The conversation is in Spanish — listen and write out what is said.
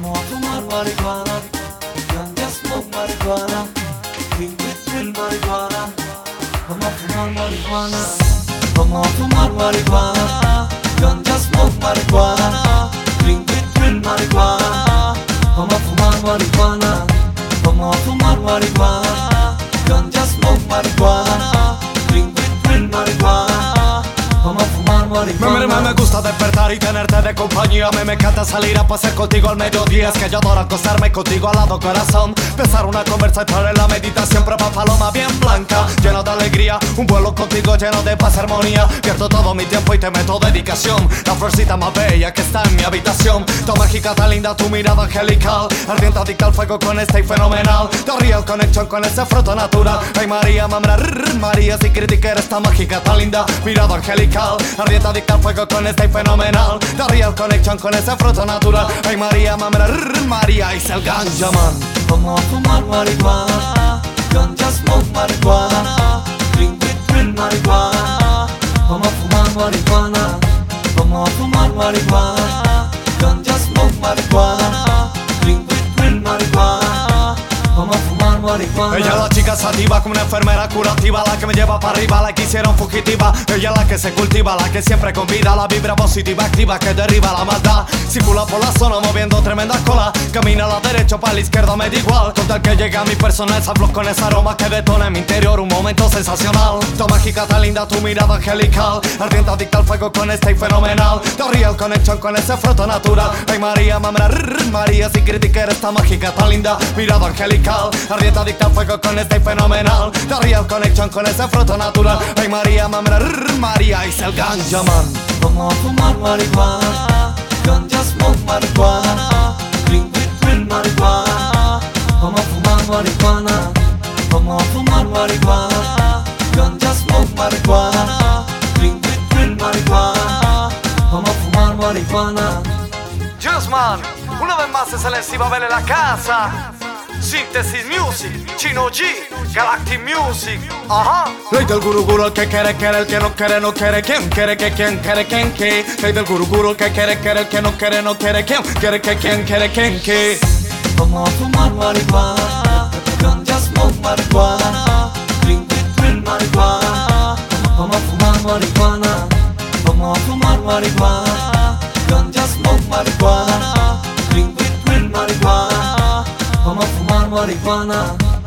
Vamos a fumar marihuana, ganja smoke marihuana, drink it real marihuana. Vamos a fumar marihuana, vamos a fumar marihuana, ganja smoke marihuana, drink it real marihuana. Vamos a fumar marihuana, vamos a fumar marihuana, ganja smoke marihuana, drink it real marihuana. Vamos a fumar Me, marihuana. me, me gusta y tenerte de compañía. Me, me encanta salir a pasear contigo al mediodía. Es que yo adoro acostarme contigo al lado corazón. Empezar una conversa y en la meditación. Prueba paloma bien blanca, llena de alegría. Un vuelo contigo lleno de paz y armonía. Pierdo todo mi tiempo y te meto dedicación. La florcita más bella que está en mi habitación. Tu mágica tan linda, tu mirada angelical. Ardiente adicta al fuego con este y fenomenal. The real connection con ese fruto natural. Ay María, mamá, María Si critica eres tan mágica, tan linda Mirada angelical. Ardiente adicta al fuego con este y fenomenal The real connection con ese fruto natural. Ay María, mamá, rrr, María Es el ganja man a fumar marihuana, ganja smoke marihuana, drink it real marihuana. A fumar marihuana, a fumar marihuana, ganja smoke marihuana, marihuana. Ella es la chica sativa como una enfermera curativa La que me lleva para arriba, la que hicieron fugitiva. Ella es la que se cultiva, la que siempre convida La vibra positiva activa que derriba la maldad. Circula por la zona moviendo tremenda cola Camina a la derecha, para la izquierda me da igual. Con tal que llegue a mi persona esa flor con ese aroma Que detona en mi interior un momento sensacional Tu mágica tan linda, tu mirada angelical. Ardiente adicta al fuego con este y fenomenal. The real connection con ese fruto natural. Ay María, mamá, María Si critica eres tan mágica, tan linda. Mirada angelical. Ardiente adicta al fuego con este y fenomenal. The real connection con ese fruto natural. Ay María, mamá, María Es el ganja man Vamos a fumar marihuana, ganja smoke marihuana, drink it real marihuana. Vamos a fumar marihuana, vamos a fumar marihuana, man, una vez más es el encima en la casa Síntesis Music, Chino G, Galactic Music, ajá. Ley del guru guru, el que quiere, quiere, el que no quiere, no quiere, quien quiere, que quien quiere, quien que. Ley del guru guru, el que quiere, quiere, el que no quiere, no quiere, quien quiere, que quien quiere, quien que. Vamos a fumar marihuana, ganja smoke marihuana, drink it real marihuana. Vamos a fumar marihuana, vamos a fumar marihuana, ganja smoke marihuana, drink it real marihuana. Vamos a fumar marihuana.